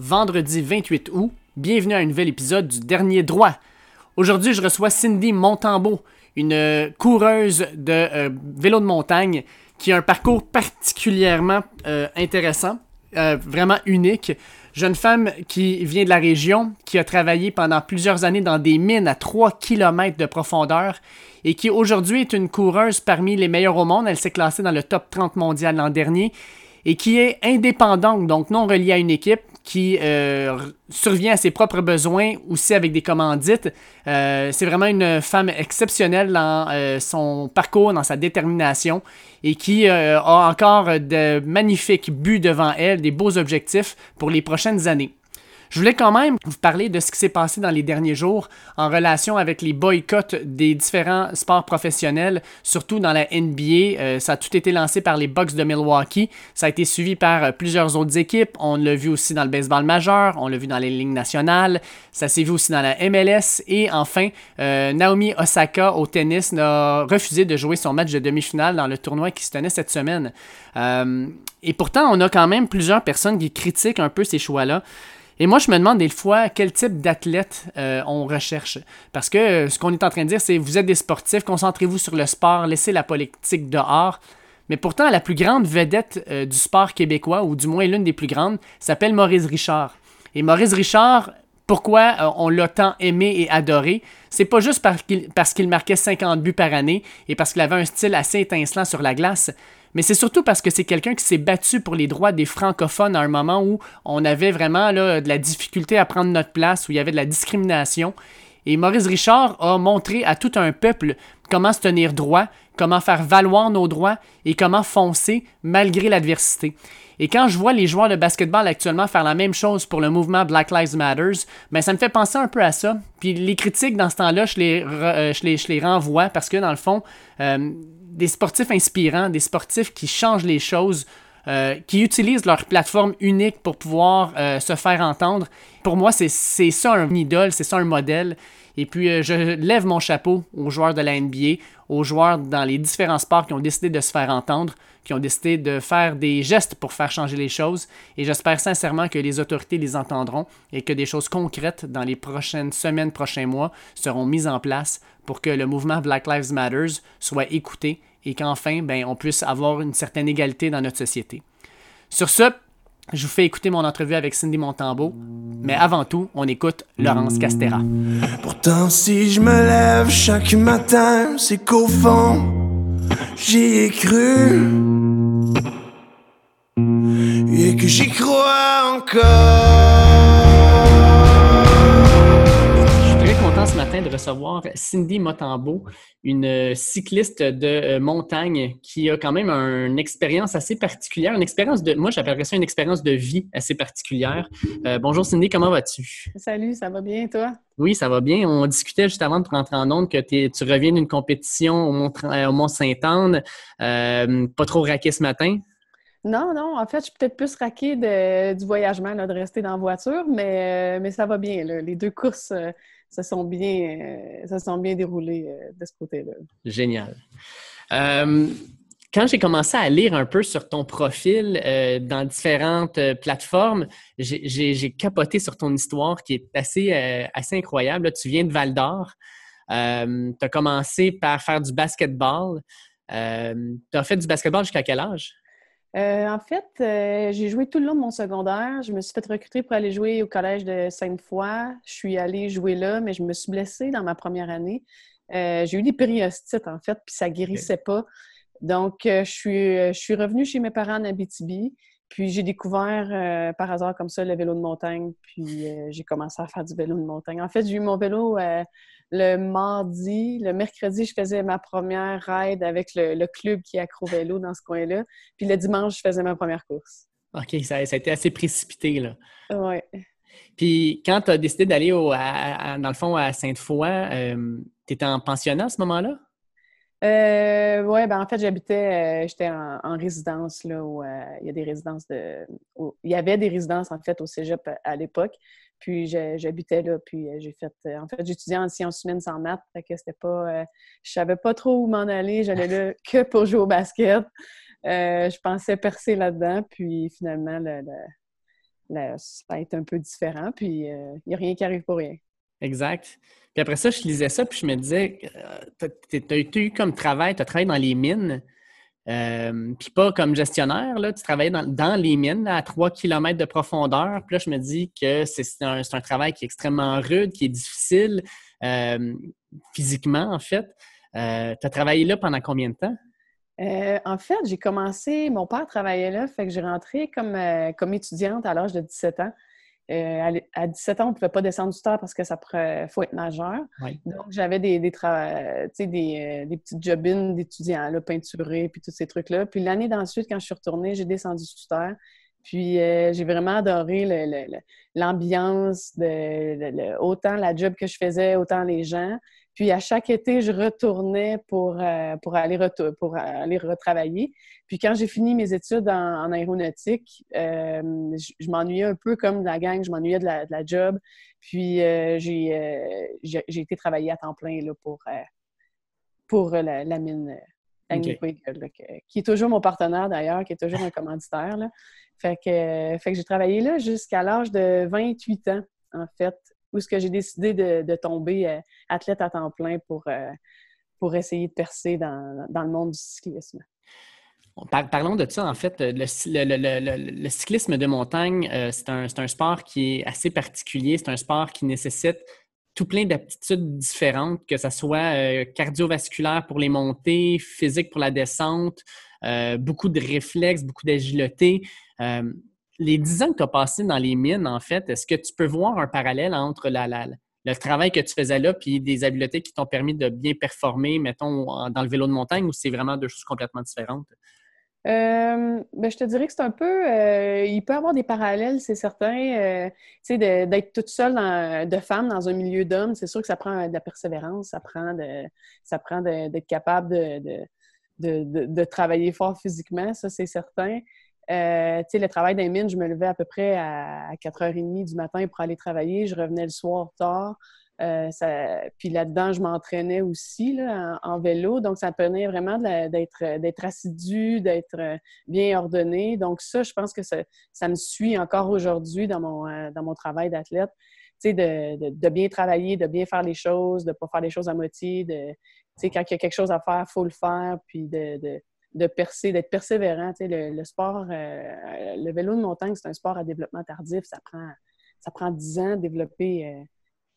vendredi 28 août. Bienvenue à un nouvel épisode du Dernier Droit. Aujourd'hui, je reçois Cindy Montambeau, une euh, coureuse de euh, vélo de montagne qui a un parcours particulièrement euh, intéressant, vraiment unique. Jeune femme qui vient de la région, qui a travaillé pendant plusieurs années dans des mines à 3 km de profondeur et qui aujourd'hui est une coureuse parmi les meilleures au monde. Elle s'est classée dans le top 30 mondial l'an dernier et qui est indépendante, donc non reliée à une équipe, qui euh, survient à ses propres besoins aussi avec des commandites. Euh, c'est vraiment une femme exceptionnelle dans euh, son parcours, dans sa détermination et qui a encore de magnifiques buts devant elle, des beaux objectifs pour les prochaines années. Je voulais quand même vous parler de ce qui s'est passé dans les derniers jours en relation avec les boycotts des différents sports professionnels, surtout dans la NBA. Euh, ça a tout été lancé par les Bucks de Milwaukee. Ça a été suivi par euh, plusieurs autres équipes. On l'a vu aussi dans le baseball majeur, on l'a vu dans les lignes nationales, ça s'est vu aussi dans la MLS. Et enfin, euh, Naomi Osaka au tennis n'a refusé de jouer son match de demi-finale dans le tournoi qui se tenait cette semaine. et pourtant, on a quand même plusieurs personnes qui critiquent un peu ces choix-là. Et moi, je me demande des fois quel type d'athlète euh, on recherche. Parce que euh, ce qu'on est en train de dire, c'est vous êtes des sportifs, concentrez-vous sur le sport, laissez la politique dehors. Mais pourtant, la plus grande vedette euh, du sport québécois, ou du moins l'une des plus grandes, s'appelle Maurice Richard. Et Maurice Richard, pourquoi on l'a tant aimé et adoré, c'est pas juste parce qu'il marquait 50 buts par année et parce qu'il avait un style assez étincelant sur la glace, mais c'est surtout parce que c'est quelqu'un qui s'est battu pour les droits des francophones à un moment où on avait vraiment là, de la difficulté à prendre notre place, où il y avait de la discrimination. Et Maurice Richard a montré à tout un peuple comment se tenir droit, comment faire valoir nos droits et comment foncer malgré l'adversité. Et quand je vois les joueurs de basketball actuellement faire la même chose pour le mouvement Black Lives Matter, ben ça me fait penser un peu à ça. Puis les critiques dans ce temps-là, je les, euh, je, les, je les renvoie parce que dans le fond, euh, des sportifs inspirants, des sportifs qui changent les choses, euh, qui utilisent leur plateforme unique pour pouvoir se faire entendre. Pour moi, c'est ça un idole, c'est ça un modèle. Et puis, euh, je lève mon chapeau aux joueurs de la NBA, aux joueurs dans les différents sports qui ont décidé de se faire entendre, qui ont décidé de faire des gestes pour faire changer les choses. Et j'espère sincèrement que les autorités les entendront et que des choses concrètes dans les prochaines semaines, prochains mois seront mises en place pour que le mouvement Black Lives Matter soit écouté et qu'enfin, ben, on puisse avoir une certaine égalité dans notre société. Sur ce, je vous fais écouter mon entrevue avec Cindy Montambeau, mais avant tout, on écoute Laurence Castera. Pourtant, si je me lève chaque matin, c'est qu'au fond, j'y ai cru et que j'y crois encore de recevoir Cindy Motambo, une euh, cycliste de euh, montagne qui a quand même une expérience assez particulière, une expérience de, moi j'appellerais ça une expérience de vie assez particulière. Euh, bonjour Cindy, comment vas-tu? Salut, ça va bien toi? Oui, ça va bien. On discutait juste avant de rentrer en onde que tu reviens d'une compétition au Mont-Saint-Anne, pas trop raqué ce matin? Non, non, en fait, je suis peut-être plus raqué du voyagement, de rester dans la voiture, mais, mais ça va bien. Les deux courses ça sont bien, ça sont bien euh, de ce côté-là. Génial. Euh, quand j'ai commencé à lire un peu sur ton profil euh, dans différentes plateformes, j'ai capoté sur ton histoire qui est assez, assez incroyable. tu viens de Val d'Or. tu as commencé par faire du basketball. tu as fait du basketball jusqu'à quel âge? Euh, en fait, euh, j'ai joué tout le long de mon secondaire. Je me suis fait recruter pour aller jouer au collège de Sainte-Foy. Je suis allée jouer là, mais je me suis blessée dans ma première année. Euh, j'ai eu des périostites, en fait, puis ça guérissait pas. Donc, je, suis, je suis revenue chez mes parents en Abitibi. Puis j'ai découvert par hasard comme ça le vélo de montagne. Puis j'ai commencé à faire du vélo de montagne. En fait, j'ai eu mon vélo le mardi, le mercredi, je faisais ma première ride avec le, club qui est accro vélo dans ce coin-là. Puis le dimanche, je faisais ma première course. OK, ça, a été assez précipité, là. Oui. Puis quand tu as décidé d'aller, dans le fond, à Sainte-Foy, euh, tu étais en pensionnat à ce moment-là? Euh, oui, ben en fait, j'habitais, euh, j'étais en, résidence, là, où euh, il y a des résidences de. il y avait des résidences, en fait, au cégep à l'époque. Puis j'habitais là, puis j'ai fait. En fait, j'étudiais en sciences humaines sans maths, fait que c'était pas. Je savais pas trop où m'en aller. J'allais là que pour jouer au basket. je pensais percer là-dedans, puis finalement, ça va être un peu différent, puis il n'y a rien qui arrive pour rien. Exact. Puis après ça, je lisais ça, puis je me disais, tu as eu comme travail, tu as travaillé dans les mines. Euh, puis pas comme gestionnaire, là, tu travaillais dans, les mines à 3 km de profondeur. Puis là, je me dis que c'est un, travail qui est extrêmement rude, qui est difficile euh, physiquement, en fait. Euh, tu as travaillé là pendant combien de temps? en fait, j'ai commencé, mon père travaillait là, fait que j'ai rentré comme, comme étudiante à l'âge de 17 ans. Euh, à, 17 ans, on ne pouvait pas descendre du terre parce que ça faut être majeur. Donc, j'avais des, des, des, euh, des petites jobines d'étudiants, peinturés, puis tous ces trucs-là. Puis l'année d'ensuite, quand je suis retournée, j'ai descendu sous terre. Puis euh, j'ai vraiment adoré l'ambiance, autant la job que je faisais, autant les gens. Puis à chaque été, je retournais pour, euh, pour, aller, pour aller retravailler. Puis quand j'ai fini mes études en, aéronautique, euh, je, m'ennuyais un peu comme de la gang, je m'ennuyais de la, job. Puis euh, j'ai été travailler à temps plein là, pour, pour la, mine. qui est toujours mon partenaire d'ailleurs, qui est toujours un commanditaire. Fait que, fait que j'ai travaillé là jusqu'à l'âge de 28 ans, en fait, où est-ce que j'ai décidé de, tomber euh, athlète à temps plein pour, euh, essayer de percer dans, le monde du cyclisme. parlons de ça, en fait. Le, cyclisme de montagne, euh, c'est un, sport qui est assez particulier. C'est un sport qui nécessite tout plein d'aptitudes différentes, que ce soit cardiovasculaire pour les montées, physique pour la descente, beaucoup de réflexes, beaucoup d'agilité les dix ans que tu as passé dans les mines, en fait, est-ce que tu peux voir un parallèle entre le travail que tu faisais là puis des habiletés qui t'ont permis de bien performer, mettons, dans le vélo de montagne ou c'est vraiment deux choses complètement différentes? Euh, ben, je te dirais que c'est un peu. Euh, il peut avoir des parallèles, c'est certain. Euh, tu sais, d'être toute seule de femme dans un milieu d'hommes, c'est sûr que ça prend de la persévérance, ça prend ça prend d'être capable de, travailler fort physiquement, ça c'est certain. Euh, le travail des mines, je me levais à peu près à 4h30 du matin pour aller travailler. Je revenais le soir tard. Euh, puis là-dedans, je m'entraînais aussi en, vélo. Donc, ça me vraiment d'être assidu, d'être euh, bien ordonné. Donc, ça, je pense que ça, me suit encore aujourd'hui dans mon, euh, dans mon travail d'athlète. De, de, de, bien travailler, de bien faire les choses, de ne pas faire les choses à moitié. De, quand il y a quelque chose à faire, il faut le faire. Puis de, de percer, d'être persévérant. le, sport, euh, le vélo de montagne, c'est un sport à développement tardif. Ça prend, ça prend 10 ans de développer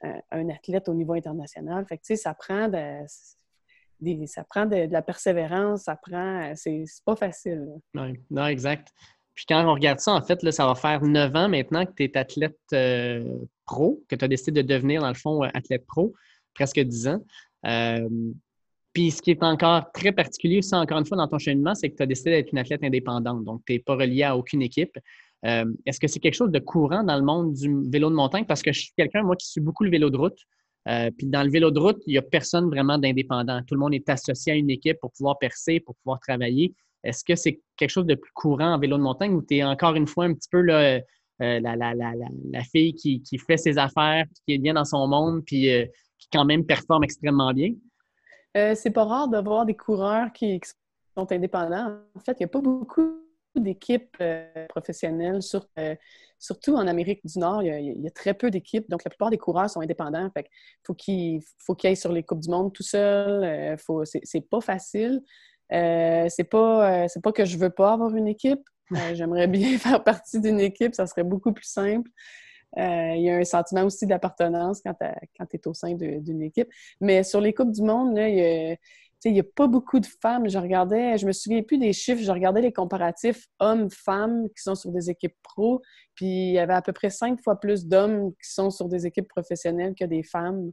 euh, un athlète au niveau international. Fait que, ça prend de, ça prend de, la persévérance, ça prend. C'est pas facile. Non, exact. Puis quand on regarde ça, en fait, là, ça va faire 9 ans maintenant que tu es athlète euh, pro, que tu as décidé de devenir, dans le fond, athlète pro, presque 10 ans. Puis ce qui est encore très particulier, ça, encore une fois, dans ton cheminement, c'est que tu as décidé d'être une athlète indépendante. Donc, tu n'es pas relié à aucune équipe. Euh, est-ce que c'est quelque chose de courant dans le monde du vélo de montagne? Parce que je suis quelqu'un, moi, qui suis beaucoup le vélo de route. Euh, puis dans le vélo de route, il n'y a personne vraiment d'indépendant. Tout le monde est associé à une équipe pour pouvoir percer, pour pouvoir travailler. Est-ce que c'est quelque chose de plus courant en vélo de montagne ou tu es encore une fois un petit peu euh, la, fille qui, qui, fait ses affaires, qui est bien dans son monde, puis qui quand même performe extrêmement bien? Euh, c'est pas rare de voir des coureurs qui, sont indépendants. En fait, il n'y a pas beaucoup d'équipes euh, professionnelles, euh, surtout en Amérique du Nord. Il y a, très peu d'équipes. Donc, la plupart des coureurs sont indépendants. Fait faut qu'ils faut qu'ils aillent sur les Coupes du Monde tout seul. faut, c'est, pas facile. c'est pas, pas que je veux pas avoir une équipe. j'aimerais bien faire partie d'une équipe. Ça serait beaucoup plus simple. Euh, il y a un sentiment aussi d'appartenance quand tu es au sein d'une équipe. Mais sur les Coupes du Monde, il n'y a, pas beaucoup de femmes. Je regardais, je me souviens plus des chiffres, je regardais les comparatifs hommes-femmes qui sont sur des équipes pro, puis il y avait à peu près cinq fois plus d'hommes qui sont sur des équipes professionnelles que des femmes.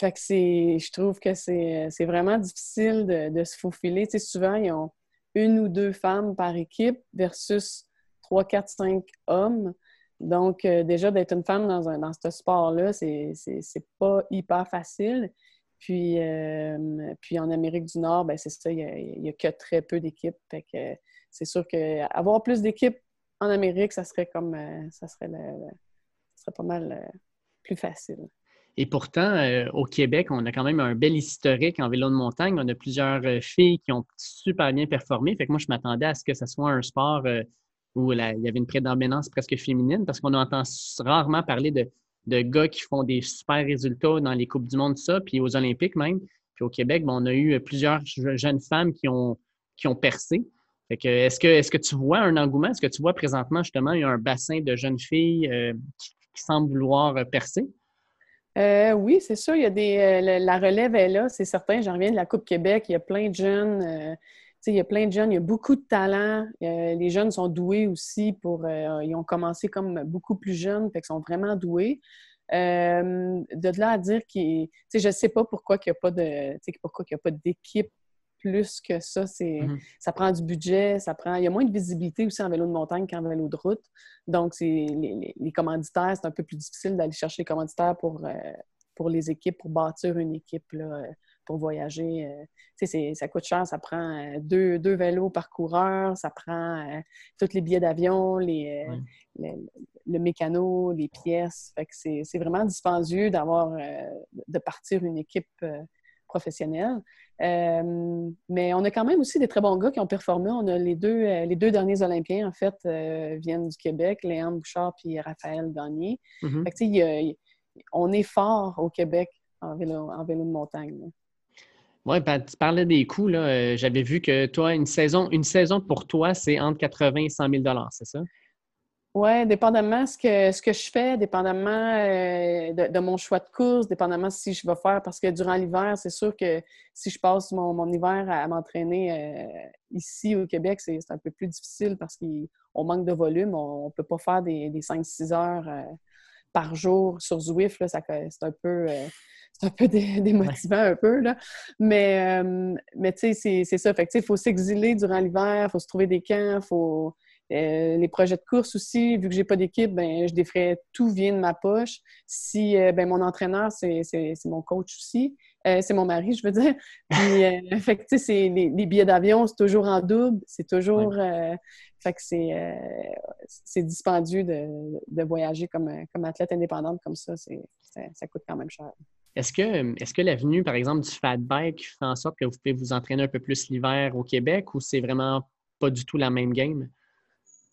Je trouve que c'est vraiment difficile de, se faufiler. souvent, ils ont une ou deux femmes par équipe versus trois, quatre, cinq hommes. Donc, euh, déjà, d'être une femme dans, un, dans ce sport-là, c'est pas hyper facile. Puis, euh, puis en Amérique du Nord, ben c'est ça, il n'y a, que très peu d'équipes. Que c'est sûr qu'avoir plus d'équipes en Amérique, ça serait comme ça serait, ça serait pas mal plus facile. Et pourtant, euh, au Québec, on a quand même un bel historique en vélo de montagne. On a plusieurs filles qui ont super bien performé. Fait que moi, je m'attendais à ce que ce soit un sport où il y avait une prédominance presque féminine, parce qu'on entend rarement parler de, gars qui font des super résultats dans les Coupes du Monde, ça, puis aux Olympiques même. Puis au Québec, on a eu plusieurs jeunes femmes qui ont, qui ont percé. est-ce que, est que tu vois un engouement? Est-ce que tu vois présentement, justement, il y a un bassin de jeunes filles euh, qui, semblent vouloir euh, percer? Euh, oui, c'est sûr. Il y a des, la relève est là, c'est certain. J'en reviens de la Coupe Québec. Il y a plein de jeunes il y a plein de jeunes, il y a beaucoup de talent. les jeunes sont doués aussi pour. Euh, ils ont commencé comme beaucoup plus jeunes, fait qu'ils sont vraiment doués. Euh, de là à dire qu'il. Je ne sais pas pourquoi il n'y a pas de. Pourquoi il a pas d'équipe plus que ça. C'est, mm-hmm. Ça prend du budget, ça prend. Il y a moins de visibilité aussi en vélo de montagne qu'en vélo de route. Donc, c'est les, les, commanditaires, c'est un peu plus difficile d'aller chercher les commanditaires pour, euh, pour les équipes, pour bâtir une équipe. Là pour voyager. Euh, ça coûte cher, ça prend euh, deux, deux, vélos par coureur, ça prend euh, tous les billets d'avion, les, le mécano, les pièces. c'est vraiment dispendieux d'avoir de partir une équipe professionnelle. mais on a quand même aussi des très bons gars qui ont performé. On a les deux, les deux derniers Olympiens, en fait, viennent du Québec, Léon Bouchard et Raphaël Gagné. Mm-hmm. on est fort au Québec en vélo, en vélo de montagne. Oui, ben, tu parlais des coûts. Euh, j'avais vu que toi, une saison, une saison pour toi, c'est entre 80 et 100 000 c'est ça? Oui, dépendamment ce que, ce que je fais, dépendamment euh, de, mon choix de course, dépendamment si je vais faire, parce que durant l'hiver, c'est sûr que si je passe mon, hiver à, m'entraîner euh, ici au Québec, c'est un peu plus difficile parce qu'on manque de volume. On ne peut pas faire des, des 5-6 heures par jour sur Zwift. C'est un peu c'est un peu démotivant un peu. Mais, euh, mais tu sais, c'est ça. Fait il faut s'exiler durant l'hiver, il faut se trouver des camps, faut... Euh, les projets de course aussi, vu que j'ai pas d'équipe, ben je défrais tout vient de ma poche. Si euh, ben mon entraîneur, c'est mon coach aussi. C'est mon mari, je veux dire. Puis, fait que, tu sais, les, les, billets d'avion, c'est toujours en double. C'est toujours... fait que c'est dispendieux de, de, voyager comme, comme athlète indépendante comme ça. Ça, ça coûte quand même cher. Est-ce que, est que l'avenue, par exemple, du fat bike fait en sorte que vous pouvez vous entraîner un peu plus l'hiver au Québec ou c'est vraiment pas du tout la même game?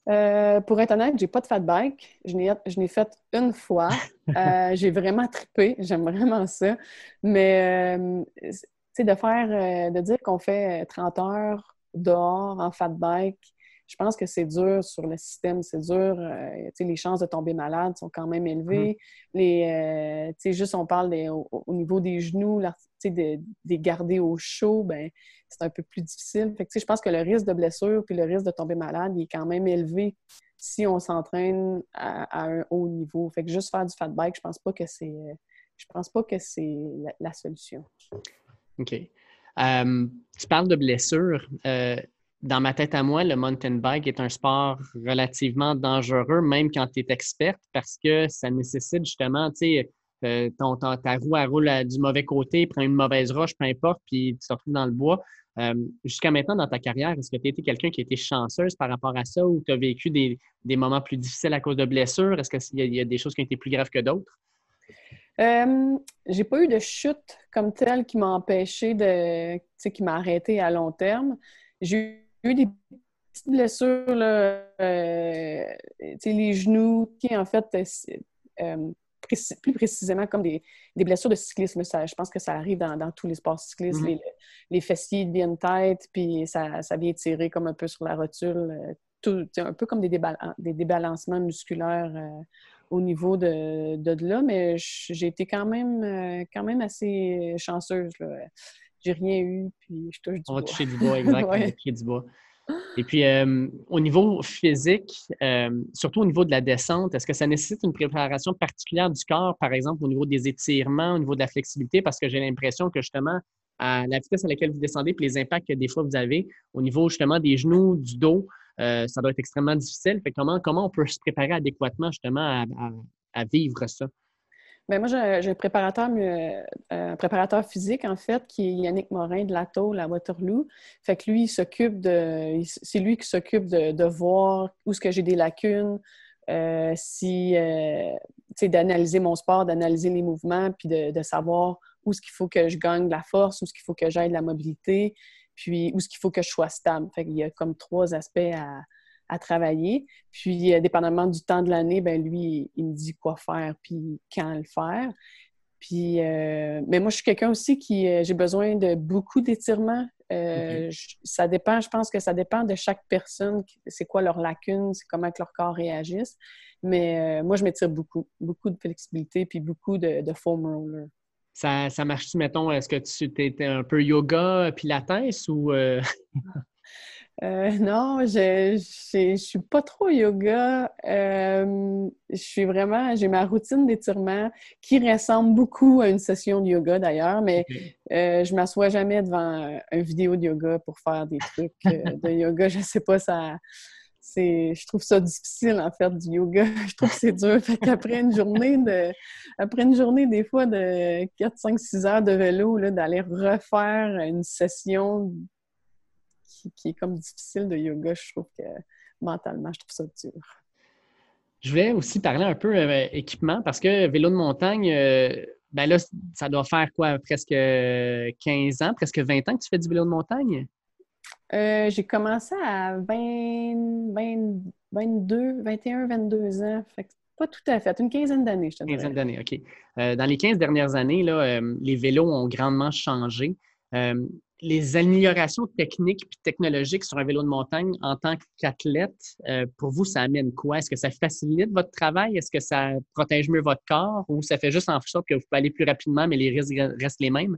Euh, pour être honnête, j'ai pas de fat bike. Je n'ai fait une fois. Euh, j'ai vraiment trippé. J'aime vraiment ça. Mais, euh, tu de faire, de dire qu'on fait 30 heures dehors en fat bike, je pense que c'est dur sur le système, c'est dur. Euh, les chances de tomber malade sont quand même élevées. Mm. Les, euh, juste on parle au, niveau des genoux, de, les garder au chaud, ben, c'est un peu plus difficile. Fait je pense que le risque de blessure puis le risque de tomber malade il est quand même élevé si on s'entraîne à, un haut niveau. Fait que juste faire du fat bike, je pense pas que c'est je pense pas que c'est la, solution. OK. Euh, tu parles de blessure dans ma tête à moi, le mountain bike est un sport relativement dangereux, même quand tu es experte, parce que ça nécessite justement, tu sais, euh, ta roue elle roule du mauvais côté, prend une mauvaise roche, peu importe, puis tu retrouves dans le bois. Euh, jusqu'à maintenant, dans ta carrière, est-ce que tu as été quelqu'un qui a été chanceuse par rapport à ça ou tu as vécu des, moments plus difficiles à cause de blessures? Est-ce qu'il y, a des choses qui ont été plus graves que d'autres? Euh, j'ai pas eu de chute comme telle qui m'a empêché de, qui m'a arrêté à long terme. J'ai des petites blessures, là, euh, les genoux, qui en fait, euh, euh, plus précisément comme des, blessures de cyclisme. Ça, je pense que ça arrive dans, tous les sports cyclistes. Mm-hmm. les, fessiers deviennent tête, puis ça, ça, vient tirer comme un peu sur la rotule. Tout, un peu comme des, des débalancements musculaires au niveau de, de, là, mais j'ai été quand même, quand même assez chanceuse. J'ai rien eu, puis je touche du On va toucher du bois, exact. On va du bois. Et puis, euh, au niveau physique, euh, surtout au niveau de la descente, est-ce que ça nécessite une préparation particulière du corps, par exemple, au niveau des étirements, au niveau de la flexibilité? Parce que j'ai l'impression que justement, à la vitesse à laquelle vous descendez, puis les impacts que des fois vous avez au niveau justement des genoux, du dos, euh, ça doit être extrêmement difficile. Fait comment, comment on peut se préparer adéquatement justement à vivre ça? Bien, moi, j'ai un préparateur, euh, un préparateur physique, en fait, qui est Yannick Morin de l'Ato, la Waterloo. Fait que lui, il s'occupe. C'est lui qui s'occupe de, voir où est-ce que j'ai des lacunes, euh, si. Euh, d'analyser mon sport, d'analyser les mouvements, puis de, savoir où est-ce qu'il faut que je gagne de la force, où est-ce qu'il faut que j'aille de la mobilité, puis où est-ce qu'il faut que je sois stable. Fait qu'il y a comme trois aspects à, à travailler. Puis, euh, dépendamment du temps de l'année, ben lui, il me dit quoi faire puis quand le faire. Puis, euh, mais moi, je suis quelqu'un aussi qui j'ai besoin de beaucoup d'étirements. Ça dépend, je pense que ça dépend de chaque personne, c'est quoi leur lacune, c'est comment que leur corps réagisse. Mais moi, je m'étire beaucoup, beaucoup de flexibilité puis beaucoup de, de foam roller. Ça, ça marche-tu, mettons, est-ce que tu étais un peu yoga, pilates ou... Euh? Euh, non, je ne suis pas trop yoga. Euh, je suis vraiment, j'ai ma routine d'étirement qui ressemble beaucoup à une session de yoga d'ailleurs, mais je ne m'assois jamais devant une vidéo de yoga pour faire des trucs de yoga. Je ne sais pas, ça, je trouve ça difficile en fait du yoga. je trouve que c'est dur. Fait qu'après une journée de après une journée des fois de 4 5 6 heures de vélo d'aller refaire une session qui, est comme difficile de yoga, je trouve que mentalement, je trouve ça dur. Je voulais aussi parler un peu euh, équipement parce que vélo de montagne, euh, ben là, ça doit faire quoi, presque 15 ans, presque 20 ans que tu fais du vélo de montagne? Euh, j'ai commencé à 20, 22, 21, 22 ans. Fait pas tout à fait, une quinzaine d'années, je te Une quinzaine d'années, OK. Euh, dans les 15 dernières années, là, euh, les vélos ont grandement changé. Les améliorations techniques et technologiques sur un vélo de montagne en tant qu'athlète, pour vous, ça amène quoi? Est-ce que ça facilite votre travail? Est-ce que ça protège mieux votre corps? Ou ça fait juste en sorte que vous pouvez aller plus rapidement, mais les risques restent les mêmes?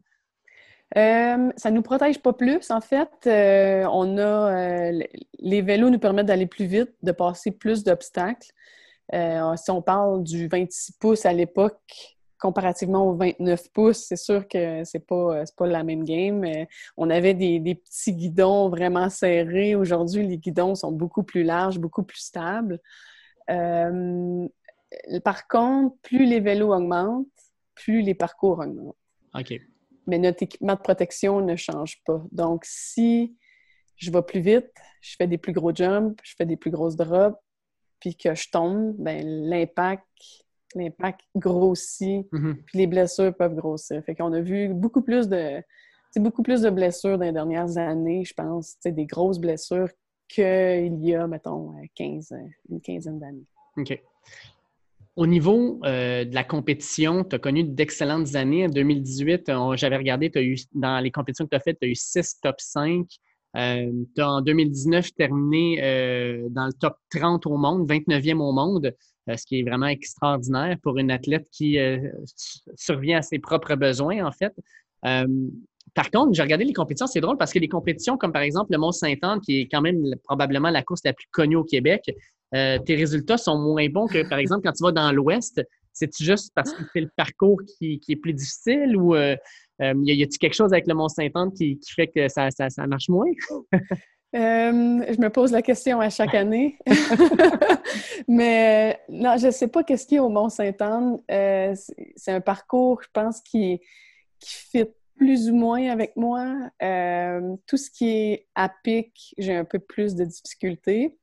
Euh, ça ne nous protège pas plus, en fait. Euh, on a euh, les vélos nous permettent d'aller plus vite, de passer plus d'obstacles. si on parle du 26 pouces à l'époque, comparativement au 29 pouces, c'est sûr que c'est pas, pas la même game. on avait des, des, petits guidons vraiment serrés. Aujourd'hui, les guidons sont beaucoup plus larges, beaucoup plus stables. par contre, plus les vélos augmentent, plus les parcours augmentent. OK mais notre équipement de protection ne change pas. Donc, si je vais plus vite, je fais des plus gros jumps, je fais des plus grosses drops, puis que je tombe, ben l'impact l'impact grossit, mm-hmm. puis les blessures peuvent grossir. Fait qu'on a vu beaucoup plus de beaucoup plus de blessures dans les dernières années, je pense, des grosses blessures qu'il y a, mettons, 15, une quinzaine d'années. OK. Au niveau euh, de la compétition, tu as connu d'excellentes années. En 2018, j'avais regardé, as eu, dans les compétitions que tu as faites, tu as eu 6 top 5. Euh, tu as en 2019 terminé euh, dans le top 30 au monde, 29e au monde, ce qui est vraiment extraordinaire pour une athlète qui survient à ses propres besoins, en fait. par contre, j'ai regardé les compétitions, c'est drôle parce que les compétitions comme par exemple le Mont-Saint-Anne, qui est quand même probablement la course la plus connue au Québec, euh, tes résultats sont moins bons que, par exemple, quand tu vas dans l'Ouest? C'est juste parce que c'est le parcours qui, est plus difficile ou euh, euh, y a-t-il quelque chose avec le Mont-Saint-Anne qui, fait que ça, marche moins? je me pose la question à chaque année. Mais non, je ne sais pas qu'est-ce qu'il y a au Mont-Saint-Anne. c'est un parcours, je pense, qui, qui fit plus ou moins avec moi. tout ce qui est à pic, j'ai un peu plus de difficultés.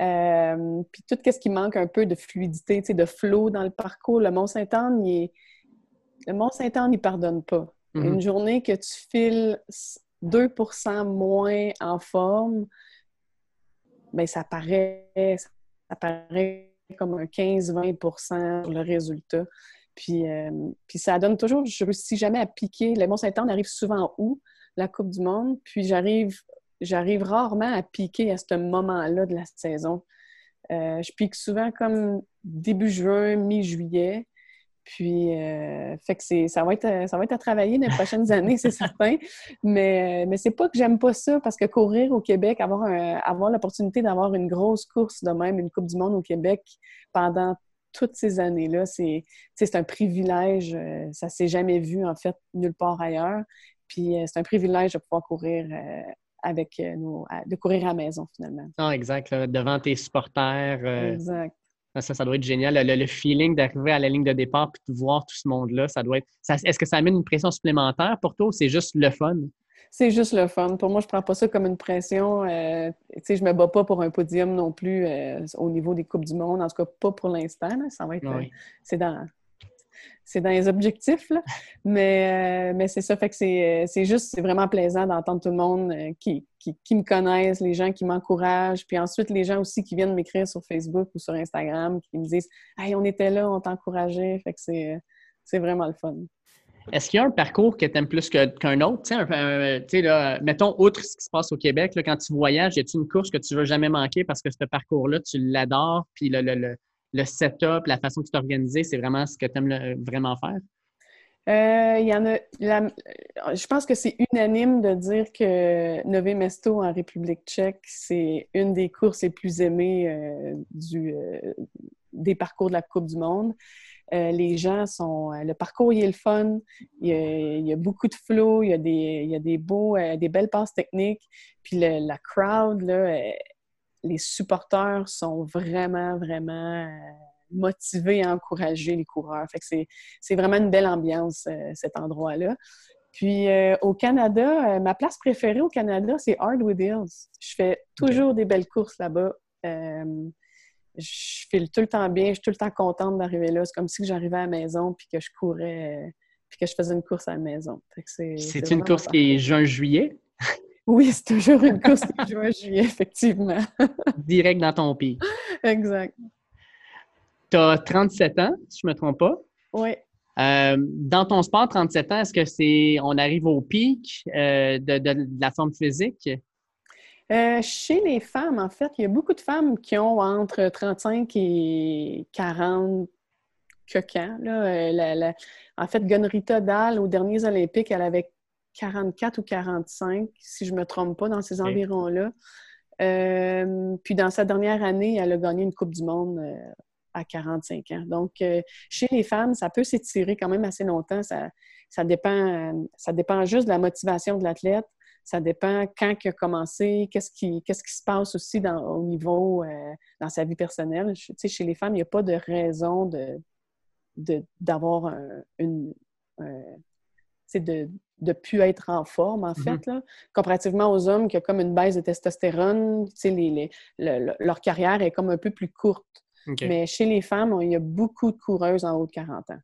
Euh, puis tout ce qui manque un peu de fluidité, de flow dans le parcours, le Mont-Saint-Anne, le Mont-Saint-Anne, il pardonne pas. Mm-hmm. Une journée que tu files 2% moins en forme, bien, ça paraît, ça comme un 15-20% sur le résultat. Puis, euh, puis ça donne toujours, je réussis jamais à piquer. Le Mont-Saint-Anne arrive souvent en août, la Coupe du Monde, puis j'arrive j'arrive rarement à piquer à ce moment-là de la saison. Euh, je pique souvent comme début juin, mi-juillet. Puis, euh, fait que ça va, être, ça va être à travailler les prochaines années, c'est certain. Mais, mais c'est pas que j'aime pas ça, parce que courir au Québec, avoir, avoir l'opportunité d'avoir une grosse course de même, une Coupe du Monde au Québec pendant toutes ces années-là, c'est un privilège. Euh, ça s'est jamais vu, en fait, nulle part ailleurs. Puis, c'est un privilège de pouvoir courir avec euh, nos, de courir à la maison finalement. Ah, exact. devant tes supporters. Euh, exact. Ça, ça doit être génial. Le, feeling d'arriver à la ligne de départ et de voir tout ce monde-là, ça doit être. Est-ce que ça amène une pression supplémentaire pour toi ou c'est juste le fun? C'est juste le fun. Pour moi, je ne prends pas ça comme une pression. Euh, je ne me bats pas pour un podium non plus au niveau des Coupes du Monde. En tout cas, pas pour l'instant. Ça va être. C'est dans c'est dans les objectifs, là. Mais, mais c'est ça, fait que c'est juste, c'est vraiment plaisant d'entendre tout le monde qui, qui, me connaissent, les gens qui m'encouragent, puis ensuite les gens aussi qui viennent m'écrire sur Facebook ou sur Instagram, qui me disent « Hey, on était là, on t'encourageait. » Fait que c'est vraiment le fun. Est-ce qu'il y a un parcours que tu aimes plus qu'un autre? Là, mettons, outre ce qui se passe au Québec, là, quand tu voyages, y a-t-il une course que tu veux jamais manquer parce que ce parcours-là, tu l'adores, puis le, le, setup, la façon que tu t'organises, c'est vraiment ce que tu aimes vraiment faire? Euh, y en a. je pense que c'est unanime de dire que Nové Mesto en République tchèque, c'est une des courses les plus aimées euh, du, euh, des parcours de la Coupe du Monde. les gens sont. le parcours, il est le fun. Il y a, beaucoup de flow. Il y a des, il y a des beaux, des belles passes techniques. Puis la crowd, là, les supporters sont vraiment, vraiment motiver et encourager les coureurs. Fait que c'est vraiment une belle ambiance, euh, cet endroit-là. Puis euh, au Canada, euh, ma place préférée au Canada, c'est Hardwood Hills. Je fais toujours des belles courses là-bas. je file tout le temps bien, je suis tout le temps contente d'arriver là. C'est comme si j'arrivais à la maison puis que je courais, puis que je faisais une course à la maison. C'est une course qui est juin-juillet? Oui, c'est toujours une course qui est juin-juillet, effectivement. Direct dans ton pays. Exact. Tu as 37 ans, si je ne me trompe pas. Oui. Euh, dans ton sport, 37 ans, est-ce que c'est on arrive au pic euh, de, la forme physique? Euh, chez les femmes, en fait, il y a beaucoup de femmes qui ont entre 35 et 40 coquins. Là. en fait, Gunrita Dahl, aux derniers Olympiques, elle avait 44 ou 45, si je ne me trompe pas, dans ces environs-là. puis dans sa dernière année, elle a gagné une Coupe du Monde à 45 ans. Donc, euh, chez les femmes, ça peut s'étirer quand même assez longtemps. Ça, ça, dépend, ça dépend juste de la motivation de l'athlète. Ça dépend quand il a commencé, qu'est-ce qui, qu'est-ce qui se passe aussi dans, au niveau, euh, dans sa vie personnelle. Tu sais, chez les femmes, il n'y a pas de raison de, d'avoir une... de ne plus être en forme, en fait, mm-hmm. là, comparativement aux hommes qui ont comme une baisse de testostérone, les, les, leur carrière est comme un peu plus courte. Mais chez les femmes, il y a beaucoup de coureuses en haut de 40 ans.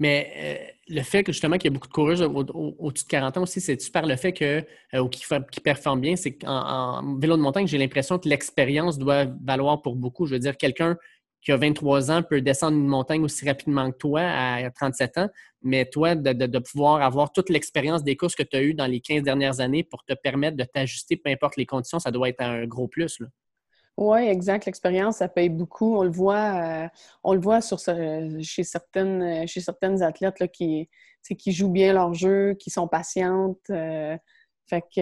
Mais euh, le fait que justement qu'il y a beaucoup de coureuses au-dessus de 40 ans aussi, c'est par le fait que, euh, ou qui, performent bien, c'est qu'en vélo de montagne, j'ai l'impression que l'expérience doit valoir pour beaucoup. Je veux dire, quelqu'un qui a 23 ans peut descendre une montagne aussi rapidement que toi à 37 ans, mais toi, de, pouvoir avoir toute l'expérience des courses que tu as eues dans les 15 dernières années pour te permettre de t'ajuster, peu importe les conditions, ça doit être un gros plus. Là. Oui, exact. L'expérience, ça paye beaucoup. On le voit, euh, on le voit sur chez, certaines, chez certaines athlètes là, qui, qui jouent bien leur jeu, qui sont patientes. Euh, fait que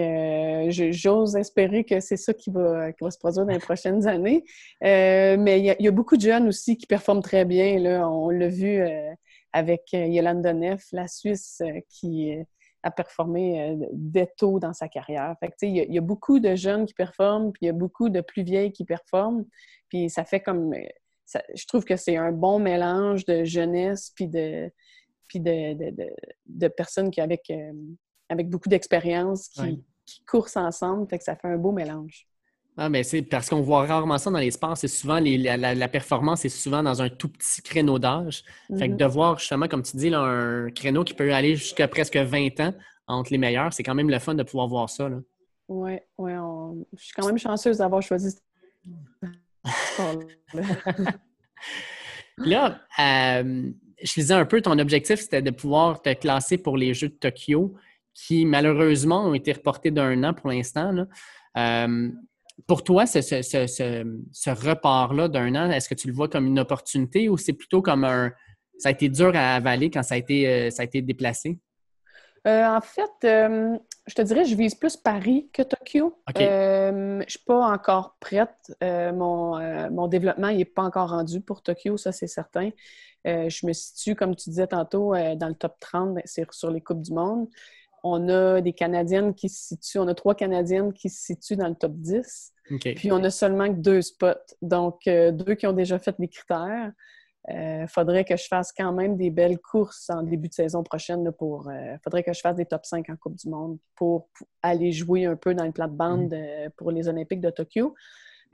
euh, j'ose espérer que c'est ça qui va, qui va, se produire dans les prochaines années. mais il y, a beaucoup de jeunes aussi qui performent très bien. Là. On l'a vu avec Yolande Neff, la Suisse, qui à performer euh, dès tôt dans sa carrière. Fait il, y a, beaucoup de jeunes qui performent, puis il y a beaucoup de plus vieilles qui performent. Puis ça fait comme... Euh, je trouve que c'est un bon mélange de jeunesse puis de, puis de, personnes qui avec, euh, avec beaucoup d'expérience qui, qui coursent ensemble. Fait que ça fait un beau mélange. Ah, mais c'est parce qu'on voit rarement ça dans les sports. C'est souvent la, performance est souvent dans un tout petit créneau d'âge. Fait que mm-hmm. de voir justement, comme tu dis, un créneau qui peut aller jusqu'à presque 20 ans entre les meilleurs, c'est quand même le fun de pouvoir voir ça. Oui, ouais, je suis quand même chanceuse d'avoir choisi Là, euh, je disais un peu, ton objectif, c'était de pouvoir te classer pour les Jeux de Tokyo, qui malheureusement ont été reportés d'un an pour l'instant. Euh, pour toi, ce, ce, report-là d'un an, est-ce que tu le vois comme une opportunité ou c'est plutôt comme un. Ça a été dur à avaler quand ça a été, euh, ça a été déplacé? Euh, en fait, euh, je te dirais, je vise plus Paris que Tokyo. je ne suis pas encore prête. mon, mon, développement n'est pas encore rendu pour Tokyo, ça c'est certain. je me situe, comme tu disais tantôt, dans le top 30, c'est sur les Coupes du Monde. On a des Canadiennes qui se situent, on a trois Canadiennes qui se situent dans le top 10. Puis on a seulement que deux spots. Donc, euh, deux qui ont déjà fait les critères. Il euh, faudrait que je fasse quand même des belles courses en début de saison prochaine. pour, euh, faudrait que je fasse des top 5 en Coupe du Monde pour, aller jouer un peu dans le plate-bande mhm. pour les Olympiques de Tokyo.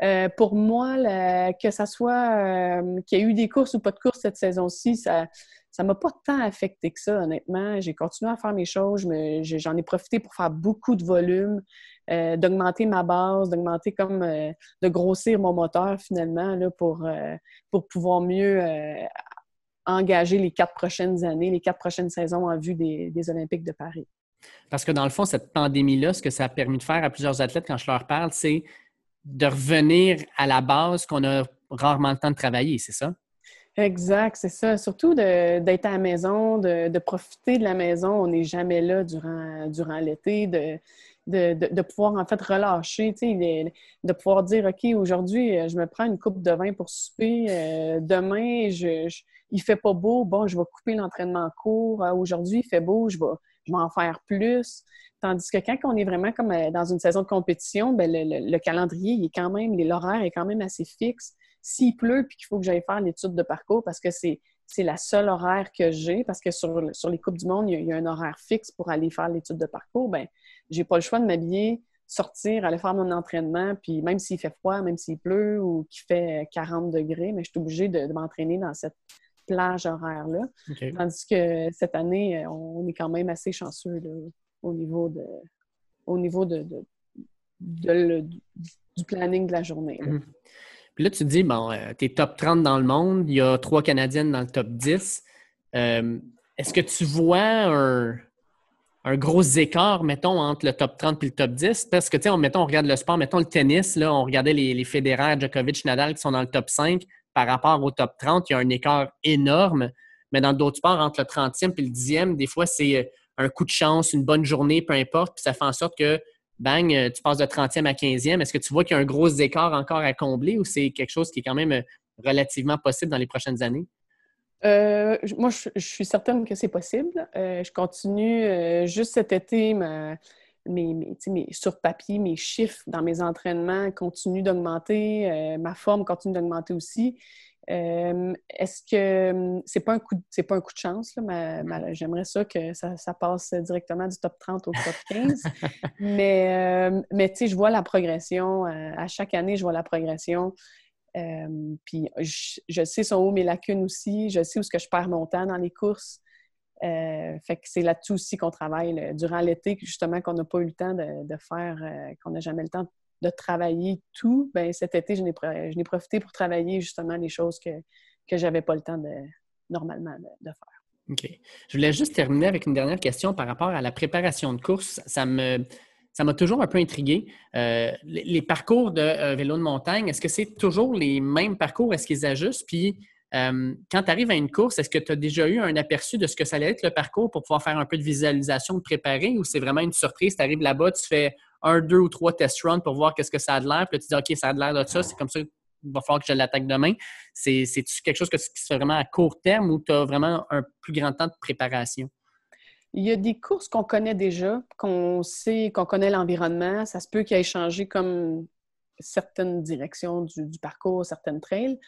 Euh, pour moi, que ça soit euh, qu'il y ait eu des courses ou pas de courses cette saison-ci, ça ça m'a pas tant affecté que ça, honnêtement. J'ai continué à faire mes choses. J'en ai profité pour faire beaucoup de volume, euh, d'augmenter ma base, d'augmenter comme de grossir mon moteur finalement là, pour, pour pouvoir mieux engager les quatre prochaines années, les quatre prochaines saisons en vue des, des Olympiques de Paris. Parce que dans le fond, cette pandémie-là, ce que ça a permis de faire à plusieurs athlètes quand je leur parle, c'est de revenir à la base qu'on a rarement le temps de travailler, c'est ça? Exact, c'est ça. Surtout d'être à la maison, de, profiter de la maison. On n'est jamais là durant, durant l'été, de, de, pouvoir en fait relâcher, de pouvoir dire OK, aujourd'hui, je me prends une coupe de vin pour souper. Euh, demain, je, je, il fait pas beau, bon, je vais couper l'entraînement court. Euh, aujourd'hui, il fait beau, je vais, je vais en faire plus. Tandis que quand on est vraiment comme euh, dans une saison de compétition, ben, le, calendrier, il est quand même, l'horaire est quand même assez fixe. S'il pleut puis qu'il faut que j'aille faire l'étude de parcours parce que c'est c'est la seule horaire que j'ai, parce que sur, sur les Coupes du Monde, il y, a, un horaire fixe pour aller faire l'étude de parcours, ben j'ai pas le choix de m'habiller, sortir, aller faire mon entraînement, puis même s'il fait froid, même s'il pleut ou qu'il fait 40 degrés, mais je suis obligée de m'entraîner dans cette plage horaire-là. Tandis que cette année, on est quand même assez chanceux au niveau de au niveau de, du planning de la journée. Mhm. Puis là, tu te dis, bon, euh, tu es top 30 dans le monde, il y a trois Canadiennes dans le top 10. Euh, est-ce que tu vois un, gros écart, mettons, entre le top 30 et le top 10? Parce que, tu sais, on, mettons, on regarde le sport, mettons le tennis, là, on regardait les, les fédéraires, Djokovic, Nadal, qui sont dans le top 5 par rapport au top 30, il y a un écart énorme. Mais dans d'autres sports, entre le 30e et le 10e, des fois, c'est euh, un coup de chance, une bonne journée, peu importe, puis ça fait en sorte que, bang, euh, tu passes de 30e à 15e. Est-ce que tu vois qu'il y a un gros écart encore à combler ou c'est quelque chose qui est quand même euh, relativement possible dans les prochaines années? moi, je, suis certaine que c'est possible. je continue juste cet été ma, mes, sur papier, mes chiffres dans mes entraînements continuent d'augmenter, euh, ma forme continue d'augmenter aussi. Euh, est-ce que c'est pas un coup c'est pas un coup de chance j'aimerais ça que ça, passe directement du top 30 au top 15 mais euh, mais tu sais je vois la progression à chaque année je vois la progression. Puis je, je, sais son haut mes lacunes aussi. Je sais où ce que je perds mon temps dans les courses euh, fait que c'est là-dessus aussi qu'on travaille durant l'été, justement, qu'on n'a pas eu le temps de, faire, euh, qu'on n'a jamais le temps de travailler tout. Ben cet été, je n'ai profité pour travailler justement les choses que, je n'avais pas le temps de, normalement de, faire. OK. Je voulais juste terminer avec une dernière question par rapport à la préparation de course. Ça me. Ça m'a toujours un peu intrigué. Euh, les, parcours de vélo de montagne, est-ce que c'est toujours les mêmes parcours? Est-ce qu'ils ajustent? Puis, euh, quand tu arrives à une course, est-ce que tu as déjà eu un aperçu de ce que ça allait être le parcours pour pouvoir faire un peu de visualisation, de préparer, ou c'est vraiment une surprise? Tu arrives là-bas, tu fais un, deux ou trois test runs pour voir qu'est-ce que ça a de l'air, puis tu dis OK, ça a de l'air de ça, c'est comme ça il va falloir que je l'attaque demain. C'est quelque chose qui se fait vraiment à court terme ou tu as vraiment un plus grand temps de préparation? Il y a des courses qu'on connaît déjà, qu'on sait, qu'on connaît l'environnement. Ça se peut qu'il ait changé comme certaines directions du, du parcours, certaines trails.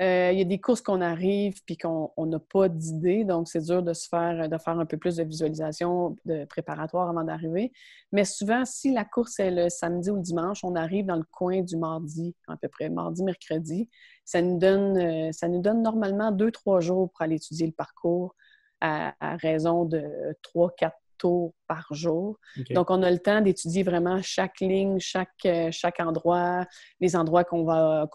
Euh, il y a des courses qu'on arrive puis qu'on n'a pas d'idée, donc c'est dur de se faire de faire un peu plus de visualisation de préparatoire avant d'arriver. Mais souvent, si la course est le samedi ou le dimanche, on arrive dans le coin du mardi, à peu près mardi, mercredi. Ça nous donne, euh, ça nous donne normalement deux, trois jours pour aller étudier le parcours à, raison de trois, quatre tours par jour. Donc, on a le temps d'étudier vraiment chaque ligne, chaque, euh, chaque endroit, les endroits qu'on va,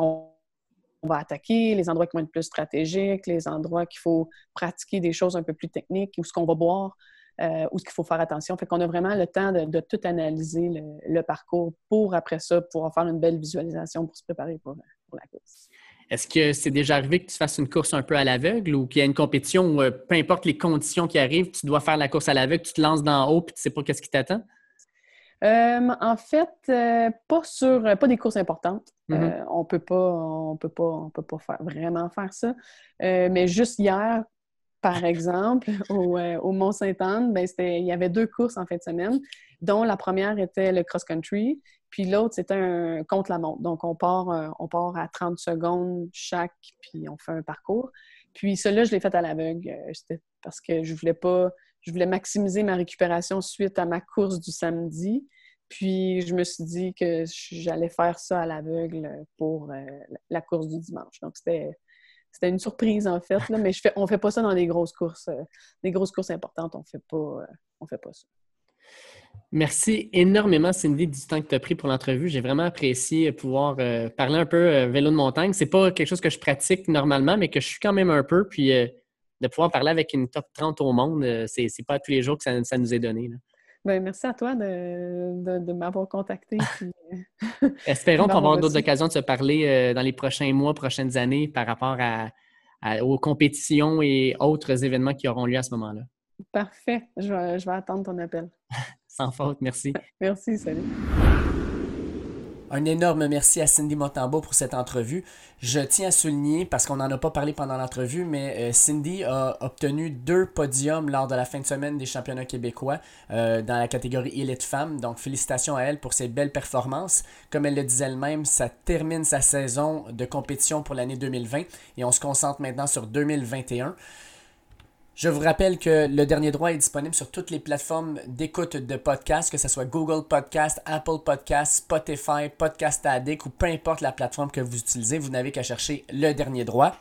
on va attaquer, les endroits qui vont être plus stratégiques, les endroits qu'il faut pratiquer des choses un peu plus techniques, ou ce qu'on va boire, euh, ou ce qu'il faut faire attention. Fait qu'on a vraiment le temps de, tout analyser le, parcours pour, après ça, pouvoir faire une belle visualisation pour se préparer pour, la course. Est-ce que c'est déjà arrivé que tu fasses une course un peu à l'aveugle ou qu'il y a une compétition où, euh, peu importe les conditions qui arrivent, tu dois faire la course à l'aveugle, tu te lances d'en haut et tu ne sais pas qu'est-ce qui t'attend? Euh, en fait, euh, pas sur pas des courses importantes. Mm-hmm. Euh, on peut pas, on peut pas, on peut pas faire, vraiment faire ça. mais juste hier, par exemple, au, Mont-Sainte-Anne, ben, il y avait deux courses en fin de semaine, dont la première était le cross-country, puis l'autre, c'était un contre-la-montre. Donc, on part, on part à 30 secondes chaque, puis on fait un parcours. Puis celui-là, je l'ai fait à l'aveugle. C'était parce que je voulais pas je voulais maximiser ma récupération suite à ma course du samedi. Puis je me suis dit que j'allais faire ça à l'aveugle pour euh, la course du dimanche. Donc c'était c'était une surprise en fait, mais je fais, on fait pas ça dans des grosses courses, euh, des grosses courses importantes, on fait euh, fait pas ça. Merci énormément, Cindy, du temps que tu as pris pour l'entrevue. J'ai vraiment apprécié pouvoir parler un peu vélo de montagne. C'est pas quelque chose que je pratique normalement, mais que je suis quand même un peu. Puis de pouvoir parler avec une top 30 au monde, c'est pas tous les jours que ça, nous est donné. Ben, merci à toi de, m'avoir contacté. Euh, Espérons qu'on va avoir d'autres occasions de se parler euh, dans les prochains mois, prochaines années par rapport aux compétitions et autres événements qui auront lieu à ce moment-là. Parfait. Je vais attendre ton appel. Sans faute. Merci. merci. Salut. Un énorme merci à Cindy Montambeau pour cette entrevue. Je tiens à souligner, parce qu'on n'en a pas parlé pendant l'entrevue, mais euh, Cindy a obtenu deux podiums lors de la fin de semaine des championnats québécois euh, dans la catégorie élite femmes. Donc félicitations à elle pour ses belles performances. Comme elle le disait elle-même, ça termine sa saison de compétition pour l'année 2020 et on se concentre maintenant sur 2021. Je vous rappelle que le dernier droit est disponible sur toutes les plateformes d'écoute de podcasts, que ce soit Google Podcast, Apple Podcast, Spotify, Podcast Addict ou peu importe la plateforme que vous utilisez, vous n'avez qu'à chercher le dernier droit.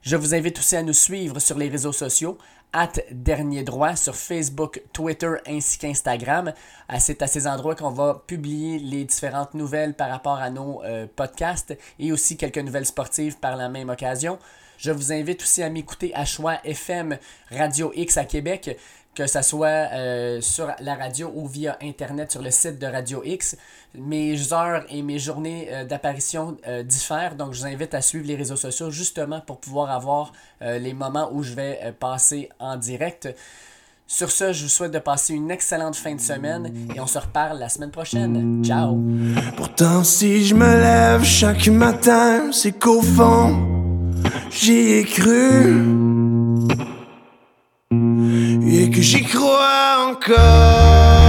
Je vous invite aussi à nous suivre sur les réseaux sociaux, at Dernier Droit sur Facebook, Twitter ainsi qu'Instagram. C'est à ces endroits qu'on va publier les différentes nouvelles par rapport à nos euh, podcasts et aussi quelques nouvelles sportives par la même occasion. Je vous invite aussi à m'écouter à Choix FM Radio X à Québec, que ce soit euh, sur la radio ou via Internet sur le site de Radio X. Mes heures et mes journées euh, d'apparition euh, diffèrent, donc je vous invite à suivre les réseaux sociaux justement pour pouvoir avoir les moments où je vais passer en direct. Sur ce, je vous souhaite de passer une excellente fin de semaine et on se reparle la semaine prochaine. Ciao! Pourtant, si je me lève chaque matin, c'est qu'au fond j'y ai cru et que j'y crois encore.